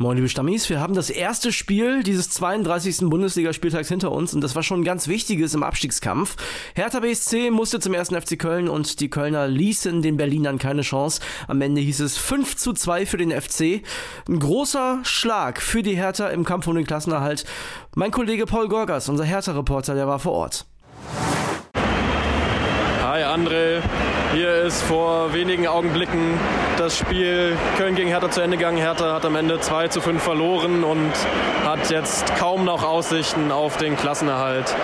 Moin liebe Stammis, wir haben das erste Spiel dieses 32. Bundesligaspieltags hinter uns und das war schon ein ganz wichtiges im Abstiegskampf. Hertha BSC musste zum ersten FC Köln und die Kölner ließen den Berlinern keine Chance. Am Ende hieß es 5 zu 2 für den FC. Ein großer Schlag für die Hertha im Kampf um den Klassenerhalt. Mein Kollege Paul Gorgas, unser Hertha-Reporter, der war vor Ort. Hi André, hier ist vor wenigen Augenblicken das Spiel Köln gegen Hertha zu Ende gegangen. Hertha hat am Ende 2 zu 5 verloren und hat jetzt kaum noch Aussichten auf den Klassenerhalt.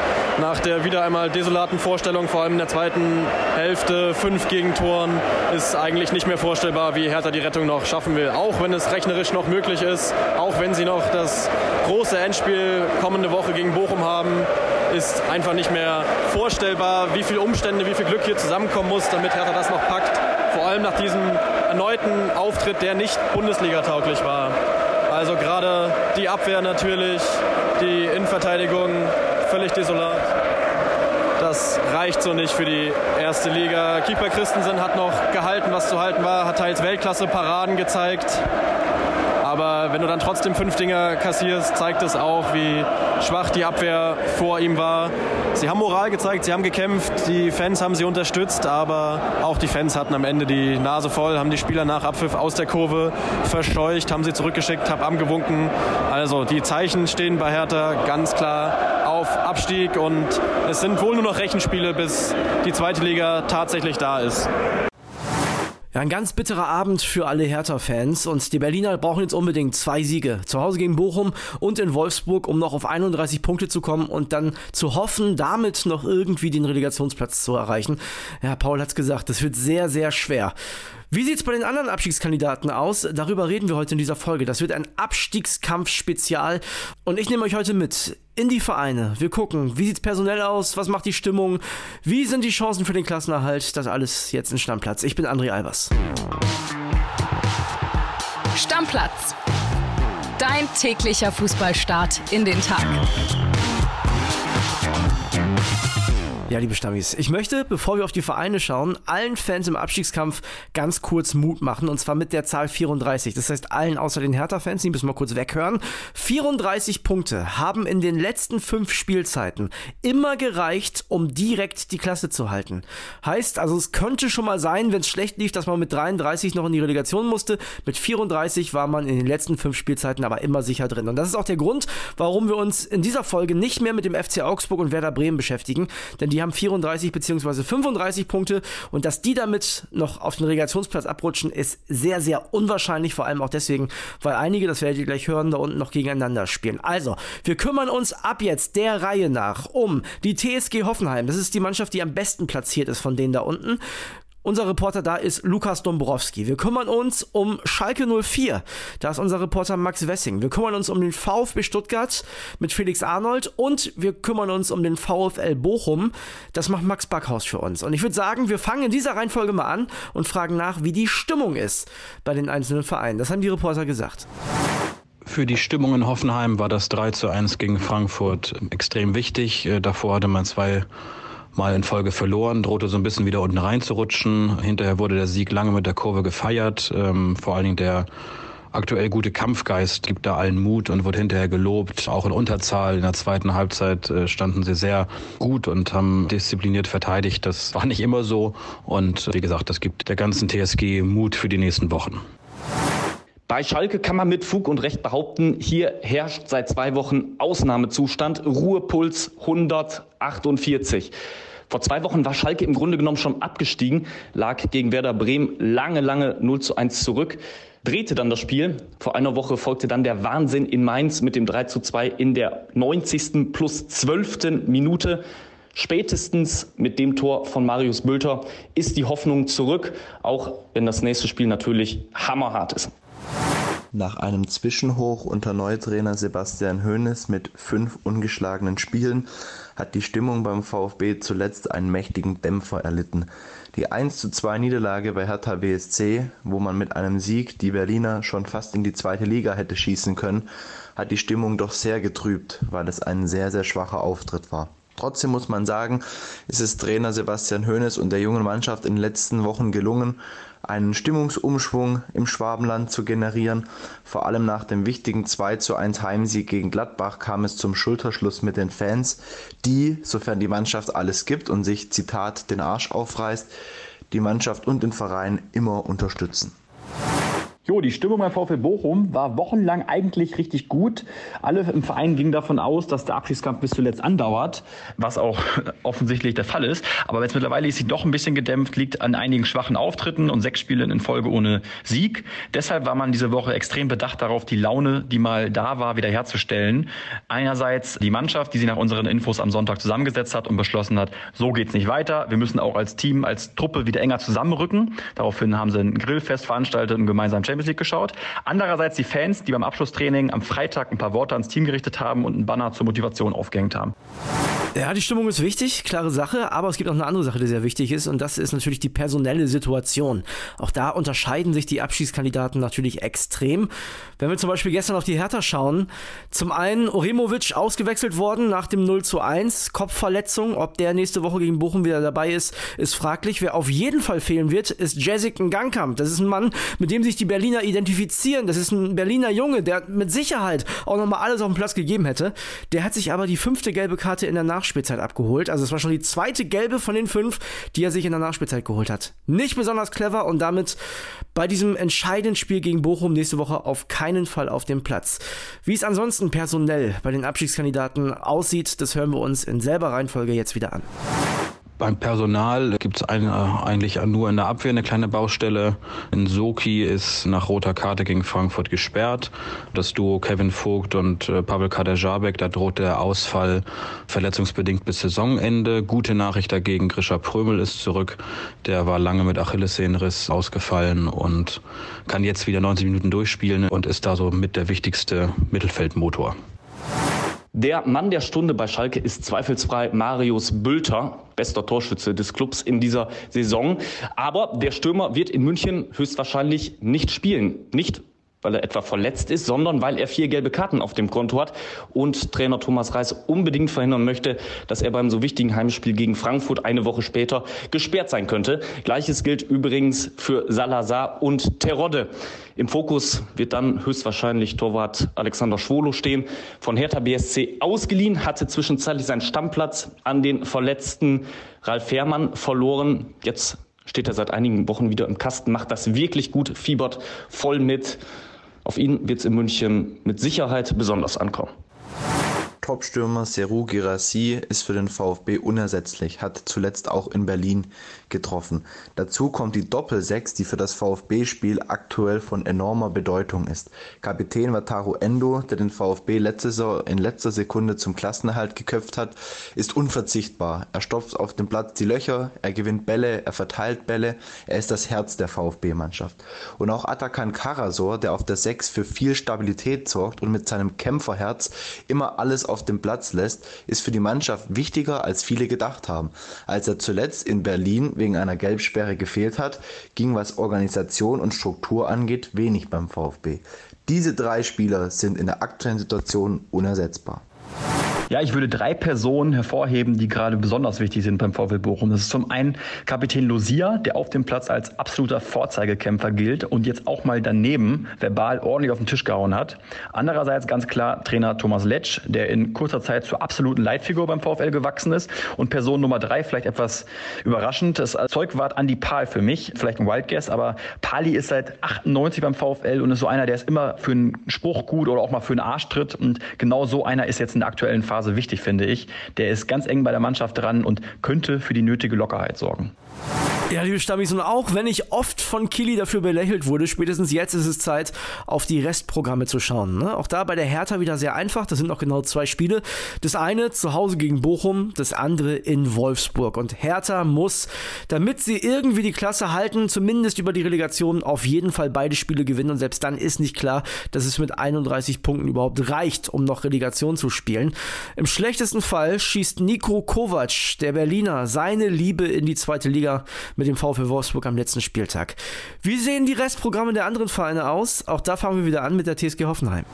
Nach der wieder einmal desolaten Vorstellung, vor allem in der zweiten Hälfte, fünf Gegentoren, ist eigentlich nicht mehr vorstellbar, wie Hertha die Rettung noch schaffen will. Auch wenn es rechnerisch noch möglich ist, auch wenn sie noch das große Endspiel kommende Woche gegen Bochum haben, ist einfach nicht mehr vorstellbar, wie viele Umstände, wie viel Glück hier zusammenkommen muss, damit Hertha das noch packt. Vor allem nach diesem erneuten Auftritt, der nicht Bundesliga-tauglich war. Also gerade die Abwehr natürlich, die Innenverteidigung völlig desolat. Das reicht so nicht für die erste Liga. Keeper Christensen hat noch gehalten, was zu halten war, hat teils Weltklasse-Paraden gezeigt. Wenn du dann trotzdem fünf Dinger kassierst, zeigt es auch, wie schwach die Abwehr vor ihm war. Sie haben Moral gezeigt, sie haben gekämpft, die Fans haben sie unterstützt, aber auch die Fans hatten am Ende die Nase voll, haben die Spieler nach Abpfiff aus der Kurve verscheucht, haben sie zurückgeschickt, haben abgewunken. Also die Zeichen stehen bei Hertha ganz klar auf Abstieg und es sind wohl nur noch Rechenspiele, bis die zweite Liga tatsächlich da ist. Ja, ein ganz bitterer Abend für alle Hertha-Fans und die Berliner brauchen jetzt unbedingt zwei Siege. Zu Hause gegen Bochum und in Wolfsburg, um noch auf 31 Punkte zu kommen und dann zu hoffen, damit noch irgendwie den Relegationsplatz zu erreichen. Ja, Paul hat's gesagt, das wird sehr, sehr schwer. Wie sieht's bei den anderen Abstiegskandidaten aus? Darüber reden wir heute in dieser Folge. Das wird ein Abstiegskampf-Spezial und ich nehme euch heute mit in die Vereine. Wir gucken, wie sieht's personell aus, was macht die Stimmung, wie sind die Chancen für den Klassenerhalt. Das alles jetzt in Stammplatz. Ich bin André Albers. Stammplatz. Dein täglicher Fußballstart in den Tag. Ja, liebe Stammis, ich möchte, bevor wir auf die Vereine schauen, allen Fans im Abstiegskampf ganz kurz Mut machen und zwar mit der Zahl 34. Das heißt, allen außer den Hertha-Fans, die müssen mal kurz weghören. 34 Punkte haben in den letzten fünf Spielzeiten immer gereicht, um direkt die Klasse zu halten. Heißt, also es könnte schon mal sein, wenn es schlecht lief, dass man mit 33 noch in die Relegation musste. Mit 34 war man in den letzten fünf Spielzeiten aber immer sicher drin. Und das ist auch der Grund, warum wir uns in dieser Folge nicht mehr mit dem FC Augsburg und Werder Bremen beschäftigen, denn die haben 34 bzw. 35 Punkte und dass die damit noch auf den Relegationsplatz abrutschen, ist sehr, sehr unwahrscheinlich, vor allem auch deswegen, weil einige, das werdet ihr gleich hören, da unten noch gegeneinander spielen. Also, wir kümmern uns ab jetzt der Reihe nach um die TSG Hoffenheim. Das ist die Mannschaft, die am besten platziert ist von denen da unten. Unser Reporter da ist Lukas Dombrowski. Wir kümmern uns um Schalke 04. Da ist unser Reporter Max Wessing. Wir kümmern uns um den VfB Stuttgart mit Felix Arnold und wir kümmern uns um den VfL Bochum. Das macht Max Backhaus für uns. Und ich würde sagen, wir fangen in dieser Reihenfolge mal an und fragen nach, wie die Stimmung ist bei den einzelnen Vereinen. Das haben die Reporter gesagt. Für die Stimmung in Hoffenheim war das 3 zu 1 gegen Frankfurt extrem wichtig. Äh, davor hatte man zwei mal in Folge verloren, drohte so ein bisschen wieder unten reinzurutschen. Hinterher wurde der Sieg lange mit der Kurve gefeiert. Ähm, vor allen Dingen der aktuell gute Kampfgeist gibt da allen Mut und wird hinterher gelobt. Auch in Unterzahl in der zweiten Halbzeit äh, standen sie sehr gut und haben diszipliniert verteidigt. Das war nicht immer so. Und wie gesagt, das gibt der ganzen TSG Mut für die nächsten Wochen. Bei Schalke kann man mit Fug und Recht behaupten, hier herrscht seit zwei Wochen Ausnahmezustand, Ruhepuls 148. Vor zwei Wochen war Schalke im Grunde genommen schon abgestiegen, lag gegen Werder Bremen lange, lange 0 zu 1 zurück, drehte dann das Spiel. Vor einer Woche folgte dann der Wahnsinn in Mainz mit dem 3 zu 2 in der 90. plus 12. Minute. Spätestens mit dem Tor von Marius Bülter ist die Hoffnung zurück, auch wenn das nächste Spiel natürlich hammerhart ist. Nach einem Zwischenhoch unter Neutrainer Sebastian Hoeneß mit fünf ungeschlagenen Spielen hat die Stimmung beim VfB zuletzt einen mächtigen Dämpfer erlitten. Die 1:2 Niederlage bei Hertha BSC, wo man mit einem Sieg die Berliner schon fast in die zweite Liga hätte schießen können, hat die Stimmung doch sehr getrübt, weil es ein sehr, sehr schwacher Auftritt war. Trotzdem muss man sagen, ist es Trainer Sebastian Hoeneß und der jungen Mannschaft in den letzten Wochen gelungen, einen Stimmungsumschwung im Schwabenland zu generieren. Vor allem nach dem wichtigen 2 zu 1 Heimsieg gegen Gladbach kam es zum Schulterschluss mit den Fans, die, sofern die Mannschaft alles gibt und sich, Zitat, den Arsch aufreißt, die Mannschaft und den Verein immer unterstützen. Jo, die Stimmung beim VfL Bochum war wochenlang eigentlich richtig gut. Alle im Verein gingen davon aus, dass der Abschiedskampf bis zuletzt andauert, was auch offensichtlich der Fall ist. Aber jetzt mittlerweile ist sie doch ein bisschen gedämpft, liegt an einigen schwachen Auftritten und sechs Spielen in Folge ohne Sieg. Deshalb war man diese Woche extrem bedacht darauf, die Laune, die mal da war, wiederherzustellen. Einerseits die Mannschaft, die sich nach unseren Infos am Sonntag zusammengesetzt hat und beschlossen hat, so geht's nicht weiter. Wir müssen auch als Team, als Truppe wieder enger zusammenrücken. Daraufhin haben sie ein Grillfest veranstaltet und gemeinsam Champions League geschaut. Andererseits die Fans, die beim Abschlusstraining am Freitag ein paar Worte ans Team gerichtet haben und einen Banner zur Motivation aufgehängt haben. Ja, die Stimmung ist wichtig, klare Sache, aber es gibt auch eine andere Sache, die sehr wichtig ist und das ist natürlich die personelle Situation. Auch da unterscheiden sich die Abschiedskandidaten natürlich extrem. Wenn wir zum Beispiel gestern auf die Hertha schauen, zum einen Oremovic ausgewechselt worden nach dem 0 zu 1, Kopfverletzung, ob der nächste Woche gegen Bochum wieder dabei ist, ist fraglich. Wer auf jeden Fall fehlen wird, ist Jessic Ngangkamp. Das ist ein Mann, mit dem sich die Berliner identifizieren. Das ist ein Berliner Junge, der mit Sicherheit auch nochmal alles auf den Platz gegeben hätte. Der hat sich aber die fünfte gelbe Karte in der Nach Nachspielzeit abgeholt. Also es war schon die zweite gelbe von den fünf, die er sich in der Nachspielzeit geholt hat. Nicht besonders clever und damit bei diesem entscheidenden Spiel gegen Bochum nächste Woche auf keinen Fall auf dem Platz. Wie es ansonsten personell bei den Abstiegskandidaten aussieht, das hören wir uns in selber Reihenfolge jetzt wieder an. Beim Personal gibt es eigentlich nur in der Abwehr eine kleine Baustelle. In Soki ist nach roter Karte gegen Frankfurt gesperrt. Das Duo Kevin Vogt und äh, Pavel Kaderjabek, da droht der Ausfall verletzungsbedingt bis Saisonende. Gute Nachricht dagegen, Grisha Prömel ist zurück. Der war lange mit Achillessehnenriss ausgefallen und kann jetzt wieder 90 Minuten durchspielen und ist da so mit der wichtigste Mittelfeldmotor. Der Mann der Stunde bei Schalke ist zweifelsfrei Marius Bülter, bester Torschütze des Clubs in dieser Saison. Aber der Stürmer wird in München höchstwahrscheinlich nicht spielen. Nicht, weil er etwa verletzt ist, sondern weil er vier gelbe Karten auf dem Konto hat und Trainer Thomas Reis unbedingt verhindern möchte, dass er beim so wichtigen Heimspiel gegen Frankfurt eine Woche später gesperrt sein könnte. Gleiches gilt übrigens für Salazar und Terodde. Im Fokus wird dann höchstwahrscheinlich Torwart Alexander Schwolo stehen. Von Hertha BSC ausgeliehen, hatte zwischenzeitlich seinen Stammplatz an den verletzten Ralf Fährmann verloren. Jetzt steht er seit einigen Wochen wieder im Kasten, macht das wirklich gut, fiebert voll mit. Auf ihn wird es in München mit Sicherheit besonders ankommen. Topstürmer Serou Girassi ist für den VfB unersetzlich, hat zuletzt auch in Berlin getroffen. Dazu kommt die Doppelsechs, die für das VfB-Spiel aktuell von enormer Bedeutung ist. Kapitän Wataru Endo, der den VfB letzte Saison in letzter Sekunde zum Klassenerhalt geköpft hat, ist unverzichtbar. Er stopft auf dem Platz die Löcher, er gewinnt Bälle, er verteilt Bälle, er ist das Herz der VfB-Mannschaft. Und auch Atakan Karasor, der auf der Sechs für viel Stabilität sorgt und mit seinem Kämpferherz immer alles auf dem Platz lässt, ist für die Mannschaft wichtiger, als viele gedacht haben. Als er zuletzt in Berlin wegen einer Gelbsperre gefehlt hat, ging was Organisation und Struktur angeht wenig beim VfB. Diese drei Spieler sind in der aktuellen Situation unersetzbar. Ja, ich würde drei Personen hervorheben, die gerade besonders wichtig sind beim VfL Bochum. Das ist zum einen Kapitän Lucia, der auf dem Platz als absoluter Vorzeigekämpfer gilt und jetzt auch mal daneben verbal ordentlich auf den Tisch gehauen hat. Andererseits ganz klar Trainer Thomas Letsch, der in kurzer Zeit zur absoluten Leitfigur beim VfL gewachsen ist. Und Person Nummer drei, vielleicht etwas überraschend, das Zeugwart Andi Pahl für mich, vielleicht ein Wildguess, aber Pali ist seit 98 beim VfL und ist so einer, der ist immer für einen Spruch gut oder auch mal für einen Arschtritt und genau so einer ist jetzt in der aktuellen Phase Phase wichtig, finde ich. Der ist ganz eng bei der Mannschaft dran und könnte für die nötige Lockerheit sorgen. Ja, liebe Stammis, und auch wenn ich oft von Kili dafür belächelt wurde, spätestens jetzt ist es Zeit, auf die Restprogramme zu schauen. Ne? Auch da bei der Hertha wieder sehr einfach. Das sind noch genau zwei Spiele. Das eine zu Hause gegen Bochum, das andere in Wolfsburg. Und Hertha muss, damit sie irgendwie die Klasse halten, zumindest über die Relegation, auf jeden Fall beide Spiele gewinnen. Und selbst dann ist nicht klar, dass es mit 31 Punkten überhaupt reicht, um noch Relegation zu spielen. Im schlechtesten Fall schießt Nico Kovac, der Berliner, seine Liebe in die zweite Liga mit dem VfL Wolfsburg am letzten Spieltag. Wie sehen die Restprogramme der anderen Vereine aus? Auch da fangen wir wieder an mit der TSG Hoffenheim.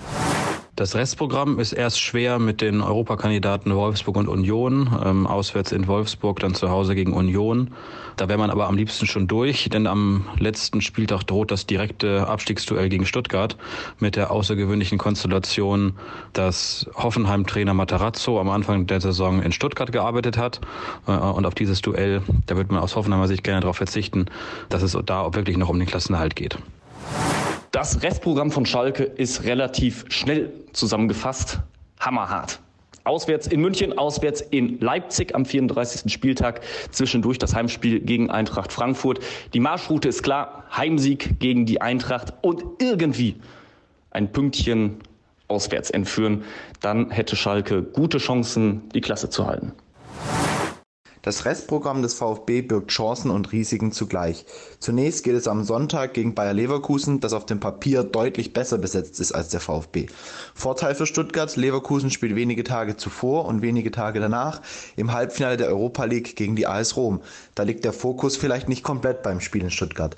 Das Restprogramm ist erst schwer mit den Europakandidaten Wolfsburg und Union, ähm, auswärts in Wolfsburg, dann zu Hause gegen Union. Da wäre man aber am liebsten schon durch, denn am letzten Spieltag droht das direkte Abstiegsduell gegen Stuttgart mit der außergewöhnlichen Konstellation, dass Hoffenheim-Trainer Matarazzo am Anfang der Saison in Stuttgart gearbeitet hat. Äh, und auf dieses Duell, da wird man aus Hoffenheimer Sicht gerne darauf verzichten, dass es da wirklich noch um den Klassenerhalt geht. Das Restprogramm von Schalke ist relativ schnell zusammengefasst. Hammerhart. Auswärts in München, auswärts in Leipzig am 34. Spieltag. Zwischendurch das Heimspiel gegen Eintracht Frankfurt. Die Marschroute ist klar. Heimsieg gegen die Eintracht und irgendwie ein Pünktchen auswärts entführen. Dann hätte Schalke gute Chancen, die Klasse zu halten. Das Restprogramm des VfB birgt Chancen und Risiken zugleich. Zunächst geht es am Sonntag gegen Bayer Leverkusen, das auf dem Papier deutlich besser besetzt ist als der VfB. Vorteil für Stuttgart, Leverkusen spielt wenige Tage zuvor und wenige Tage danach im Halbfinale der Europa League gegen die AS Rom. Da liegt der Fokus vielleicht nicht komplett beim Spiel in Stuttgart.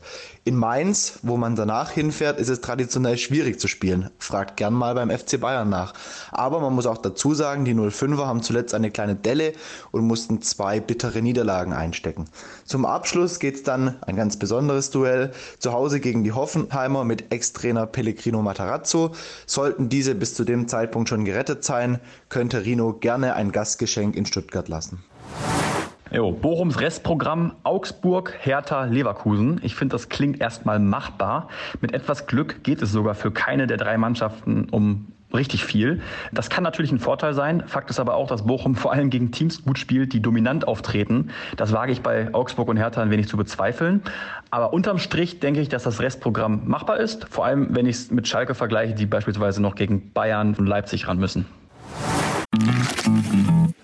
In Mainz, wo man danach hinfährt, ist es traditionell schwierig zu spielen. Fragt gern mal beim FC Bayern nach. Aber man muss auch dazu sagen, die 05er haben zuletzt eine kleine Delle und mussten zwei bittere Niederlagen einstecken. Zum Abschluss geht es dann ein ganz besonderes Duell zu Hause gegen die Hoffenheimer mit Ex-Trainer Pellegrino Matarazzo. Sollten diese bis zu dem Zeitpunkt schon gerettet sein, könnte Rino gerne ein Gastgeschenk in Stuttgart lassen. Jo, Bochums Restprogramm Augsburg, Hertha, Leverkusen. Ich finde, das klingt erstmal machbar. Mit etwas Glück geht es sogar für keine der drei Mannschaften um richtig viel. Das kann natürlich ein Vorteil sein. Fakt ist aber auch, dass Bochum vor allem gegen Teams gut spielt, die dominant auftreten. Das wage ich bei Augsburg und Hertha ein wenig zu bezweifeln. Aber unterm Strich denke ich, dass das Restprogramm machbar ist. Vor allem, wenn ich es mit Schalke vergleiche, die beispielsweise noch gegen Bayern und Leipzig ran müssen.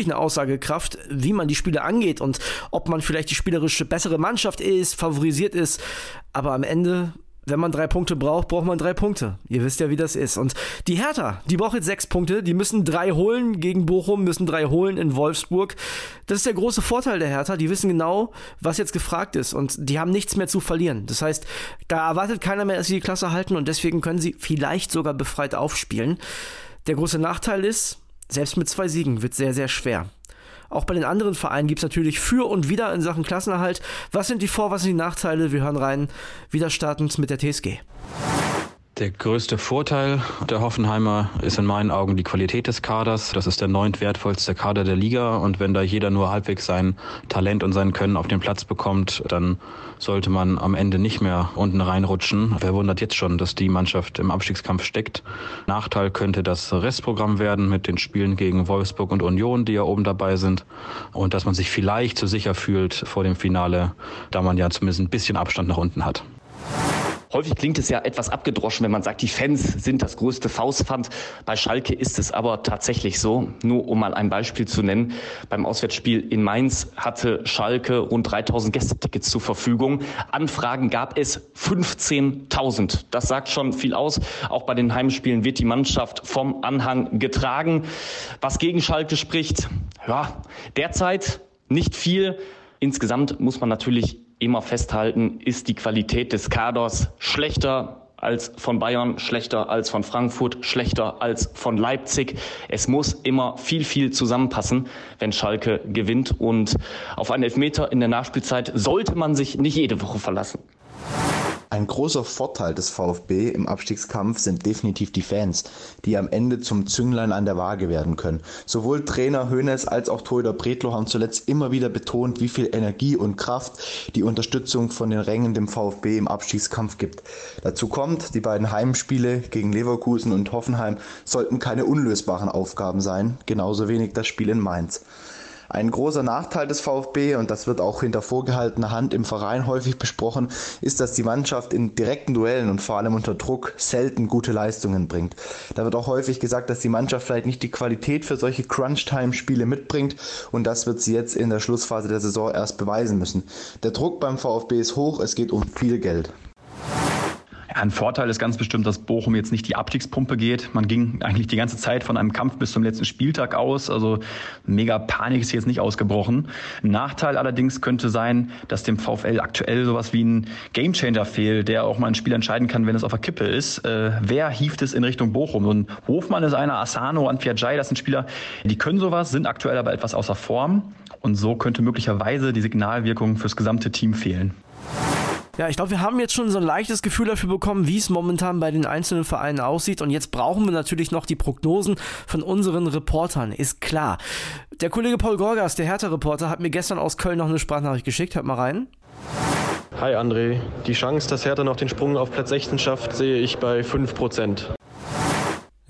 natürlich eine Aussagekraft, wie man die Spiele angeht und ob man vielleicht die spielerische bessere Mannschaft ist, favorisiert ist. Aber am Ende wenn man drei Punkte braucht, braucht man drei Punkte. Ihr wisst ja, wie das ist. Und die Hertha, die braucht jetzt sechs Punkte. Die müssen drei holen gegen Bochum, müssen drei holen in Wolfsburg. Das ist der große Vorteil der Hertha. Die wissen genau, was jetzt gefragt ist. Und die haben nichts mehr zu verlieren. Das heißt, da erwartet keiner mehr, dass sie die Klasse halten. Und deswegen können sie vielleicht sogar befreit aufspielen. Der große Nachteil ist, selbst mit zwei Siegen wird sehr, sehr schwer. Auch bei den anderen Vereinen gibt es natürlich für und wieder in Sachen Klassenerhalt. Was sind die Vor-, was sind die Nachteile? Wir hören rein, wieder startend mit der TSG. Der größte Vorteil der Hoffenheimer ist in meinen Augen die Qualität des Kaders. Das ist der neunt wertvollste Kader der Liga. Und wenn da jeder nur halbwegs sein Talent und sein Können auf den Platz bekommt, dann sollte man am Ende nicht mehr unten reinrutschen. Wer wundert jetzt schon, dass die Mannschaft im Abstiegskampf steckt? Nachteil könnte das Restprogramm werden mit den Spielen gegen Wolfsburg und Union, die ja oben dabei sind. Und dass man sich vielleicht zu sicher fühlt vor dem Finale, da man ja zumindest ein bisschen Abstand nach unten hat. Häufig klingt es ja etwas abgedroschen, wenn man sagt, die Fans sind das größte Faustpfand. Bei Schalke ist es aber tatsächlich so. Nur um mal ein Beispiel zu nennen. Beim Auswärtsspiel in Mainz hatte Schalke rund 3000 Gästetickets zur Verfügung. Anfragen gab es 15.000. Das sagt schon viel aus. Auch bei den Heimspielen wird die Mannschaft vom Anhang getragen. Was gegen Schalke spricht, ja, derzeit nicht viel. Insgesamt muss man natürlich immer festhalten, ist die Qualität des Kaders schlechter als von Bayern, schlechter als von Frankfurt, schlechter als von Leipzig. Es muss immer viel, viel zusammenpassen, wenn Schalke gewinnt. Und auf einen Elfmeter in der Nachspielzeit sollte man sich nicht jede Woche verlassen. Ein großer Vorteil des VfB im Abstiegskampf sind definitiv die Fans, die am Ende zum Zünglein an der Waage werden können. Sowohl Trainer Hoeneß als auch Torhüter Bretlo haben zuletzt immer wieder betont, wie viel Energie und Kraft die Unterstützung von den Rängen dem VfB im Abstiegskampf gibt. Dazu kommt, die beiden Heimspiele gegen Leverkusen und Hoffenheim sollten keine unlösbaren Aufgaben sein, genauso wenig das Spiel in Mainz. Ein großer Nachteil des VfB, und das wird auch hinter vorgehaltener Hand im Verein häufig besprochen, ist, dass die Mannschaft in direkten Duellen und vor allem unter Druck selten gute Leistungen bringt. Da wird auch häufig gesagt, dass die Mannschaft vielleicht nicht die Qualität für solche Crunch-Time-Spiele mitbringt und das wird sie jetzt in der Schlussphase der Saison erst beweisen müssen. Der Druck beim VfB ist hoch, es geht um viel Geld. Ein Vorteil ist ganz bestimmt, dass Bochum jetzt nicht die Abstiegspumpe geht. Man ging eigentlich die ganze Zeit von einem Kampf bis zum letzten Spieltag aus. Also mega Panik ist jetzt nicht ausgebrochen. Nachteil allerdings könnte sein, dass dem VfL aktuell sowas wie ein Gamechanger fehlt, der auch mal ein Spiel entscheiden kann, wenn es auf der Kippe ist. Äh, wer hieft es in Richtung Bochum? Und Hofmann ist einer, Asano, Anfiajai, das sind Spieler, die können sowas, sind aktuell aber etwas außer Form. Und so könnte möglicherweise die Signalwirkung fürs gesamte Team fehlen. Ja, ich glaube, wir haben jetzt schon so ein leichtes Gefühl dafür bekommen, wie es momentan bei den einzelnen Vereinen aussieht. Und jetzt brauchen wir natürlich noch die Prognosen von unseren Reportern, ist klar. Der Kollege Paul Gorgas, der Hertha-Reporter, hat mir gestern aus Köln noch eine Sprachnachricht geschickt. Hört mal rein. Hi André, die Chance, dass Hertha noch den Sprung auf Platz 16 schafft, sehe ich bei 5%.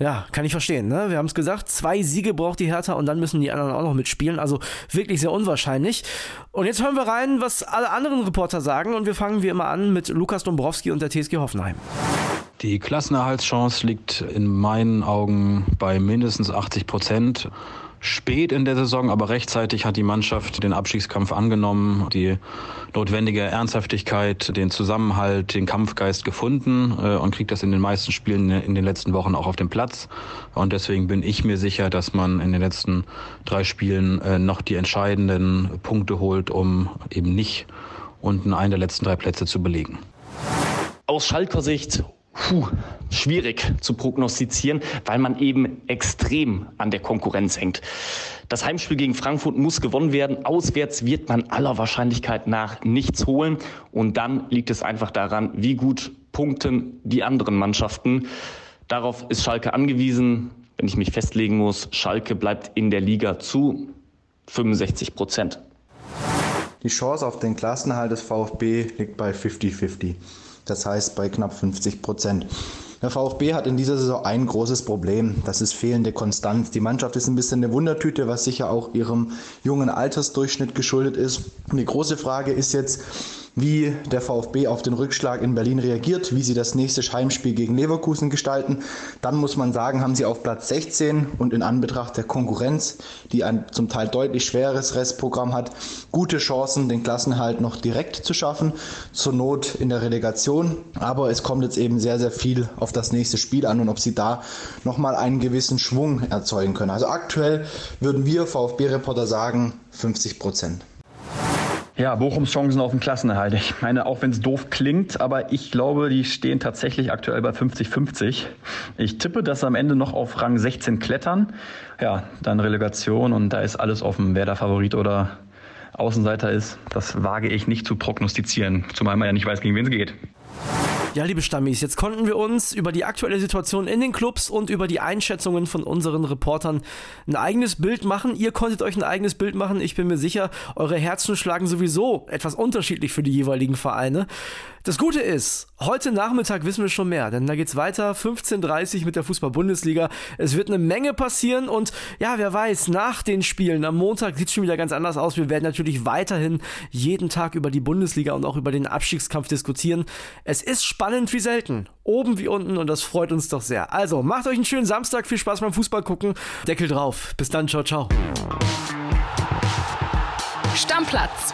Ja, kann ich verstehen. Ne? Wir haben es gesagt, zwei Siege braucht die Hertha und dann müssen die anderen auch noch mitspielen. Also wirklich sehr unwahrscheinlich. Und jetzt hören wir rein, was alle anderen Reporter sagen und wir fangen wie immer an mit Lukas Dombrowski und der TSG Hoffenheim. Die Klassenerhaltschance liegt in meinen Augen bei mindestens 80 Prozent spät in der Saison, aber rechtzeitig hat die Mannschaft den Abstiegskampf angenommen, die notwendige Ernsthaftigkeit, den Zusammenhalt, den Kampfgeist gefunden äh, und kriegt das in den meisten Spielen in den letzten Wochen auch auf den Platz. Und deswegen bin ich mir sicher, dass man in den letzten drei Spielen äh, noch die entscheidenden Punkte holt, um eben nicht unten einen der letzten drei Plätze zu belegen. Aus Schalker Sicht Puh, schwierig zu prognostizieren, weil man eben extrem an der Konkurrenz hängt. Das Heimspiel gegen Frankfurt muss gewonnen werden. Auswärts wird man aller Wahrscheinlichkeit nach nichts holen. Und dann liegt es einfach daran, wie gut punkten die anderen Mannschaften. Darauf ist Schalke angewiesen. Wenn ich mich festlegen muss, Schalke bleibt in der Liga zu 65 Prozent. Die Chance auf den Klassenhalt des VfB liegt bei 50-50 das heißt bei knapp 50 Prozent. Der VfB hat in dieser Saison ein großes Problem, das ist fehlende Konstanz. Die Mannschaft ist ein bisschen eine Wundertüte, was sicher auch ihrem jungen Altersdurchschnitt geschuldet ist. Die große Frage ist jetzt, wie der VfB auf den Rückschlag in Berlin reagiert, wie sie das nächste Heimspiel gegen Leverkusen gestalten. Dann muss man sagen, haben sie auf Platz 16 und in Anbetracht der Konkurrenz, die ein zum Teil deutlich schweres Restprogramm hat, gute Chancen, den Klassenhalt noch direkt zu schaffen, zur Not in der Relegation. Aber es kommt jetzt eben sehr, sehr viel auf das nächste Spiel an und ob sie da nochmal einen gewissen Schwung erzeugen können. Also aktuell würden wir VfB-Reporter sagen 50 Prozent. Ja, Bochums Chancen auf den Klassenerhalt. Ich meine, auch wenn es doof klingt, aber ich glaube, die stehen tatsächlich aktuell bei 50-50. Ich tippe, dass sie am Ende noch auf Rang 16 klettern. Ja, dann Relegation und da ist alles offen, wer da Favorit oder Außenseiter ist. Das wage ich nicht zu prognostizieren, zumal man ja nicht weiß, gegen wen es geht. Ja, liebe Stammis, jetzt konnten wir uns über die aktuelle Situation in den Clubs und über die Einschätzungen von unseren Reportern ein eigenes Bild machen. Ihr konntet euch ein eigenes Bild machen. Ich bin mir sicher, eure Herzen schlagen sowieso etwas unterschiedlich für die jeweiligen Vereine. Das Gute ist, heute Nachmittag wissen wir schon mehr, denn da geht's weiter, 15.30 Uhr mit der Fußball-Bundesliga. Es wird eine Menge passieren und ja, wer weiß, nach den Spielen am Montag sieht's schon wieder ganz anders aus. Wir werden natürlich weiterhin jeden Tag über die Bundesliga und auch über den Abstiegskampf diskutieren. Es ist spannend wie selten, oben wie unten und das freut uns doch sehr. Also, macht euch einen schönen Samstag, viel Spaß beim Fußball gucken. Deckel drauf. Bis dann, ciao, ciao. Stammplatz.